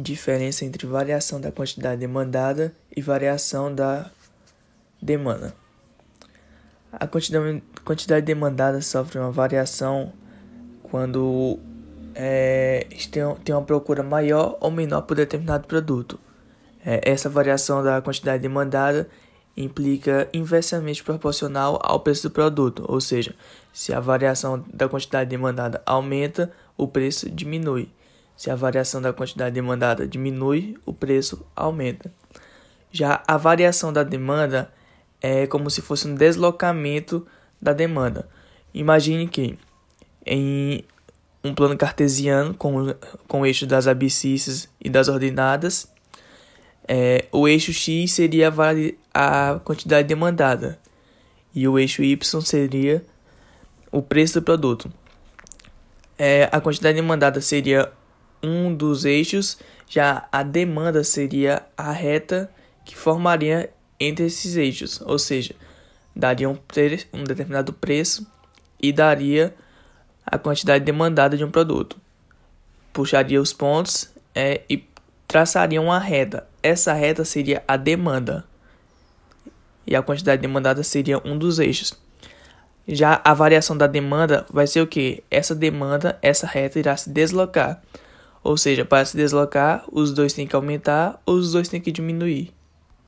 diferença entre variação da quantidade demandada e variação da demanda. A quantidade, demandada sofre uma variação quando é, tem uma procura maior ou menor por determinado produto. É, essa variação da quantidade demandada implica inversamente proporcional ao preço do produto, ou seja, se a variação da quantidade demandada aumenta, o preço diminui. Se a variação da quantidade demandada diminui, o preço aumenta. Já a variação da demanda é como se fosse um deslocamento da demanda. Imagine que em um plano cartesiano com, com o eixo das abscissas e das ordenadas, é, o eixo x seria a, a quantidade demandada e o eixo y seria o preço do produto. É, a quantidade demandada seria um dos eixos, já a demanda seria a reta que formaria entre esses eixos, ou seja, daria um, um determinado preço e daria a quantidade demandada de um produto. Puxaria os pontos é, e traçaria uma reta. Essa reta seria a demanda e a quantidade demandada seria um dos eixos. Já a variação da demanda vai ser o que? Essa demanda, essa reta irá se deslocar. Ou seja, para se deslocar, os dois têm que aumentar ou os dois têm que diminuir.